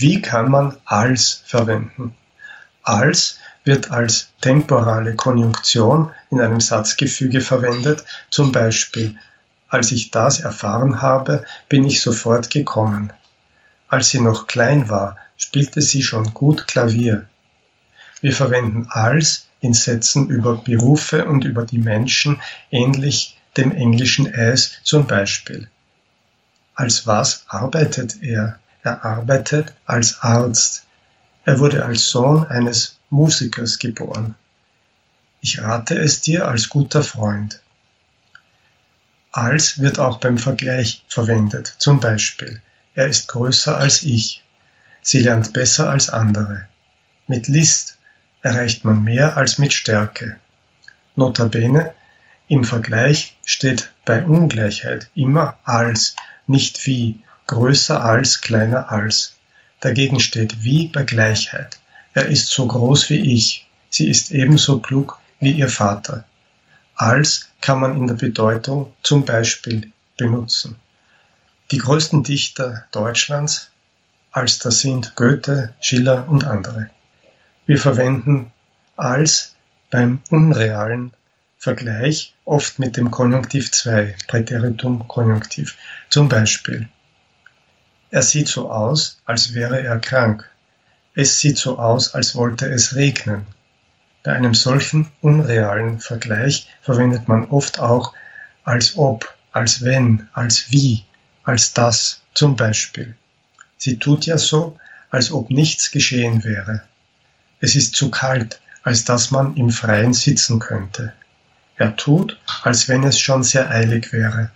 Wie kann man als verwenden? Als wird als temporale Konjunktion in einem Satzgefüge verwendet, zum Beispiel als ich das erfahren habe, bin ich sofort gekommen. Als sie noch klein war, spielte sie schon gut Klavier. Wir verwenden als in Sätzen über Berufe und über die Menschen ähnlich dem englischen as zum Beispiel. Als was arbeitet er? Er arbeitet als Arzt. Er wurde als Sohn eines Musikers geboren. Ich rate es dir als guter Freund. Als wird auch beim Vergleich verwendet, zum Beispiel er ist größer als ich. Sie lernt besser als andere. Mit List erreicht man mehr als mit Stärke. Notabene, im Vergleich steht bei Ungleichheit immer als, nicht wie, größer als, kleiner als. Dagegen steht wie bei Gleichheit. Er ist so groß wie ich. Sie ist ebenso klug wie ihr Vater. Als kann man in der Bedeutung zum Beispiel benutzen. Die größten Dichter Deutschlands als das sind Goethe, Schiller und andere. Wir verwenden als beim unrealen Vergleich oft mit dem Konjunktiv 2, Präteritum Konjunktiv. Zum Beispiel, er sieht so aus, als wäre er krank. Es sieht so aus, als wollte es regnen. Bei einem solchen unrealen Vergleich verwendet man oft auch als ob, als wenn, als wie, als das zum Beispiel. Sie tut ja so, als ob nichts geschehen wäre. Es ist zu kalt, als dass man im Freien sitzen könnte. Er tut, als wenn es schon sehr eilig wäre.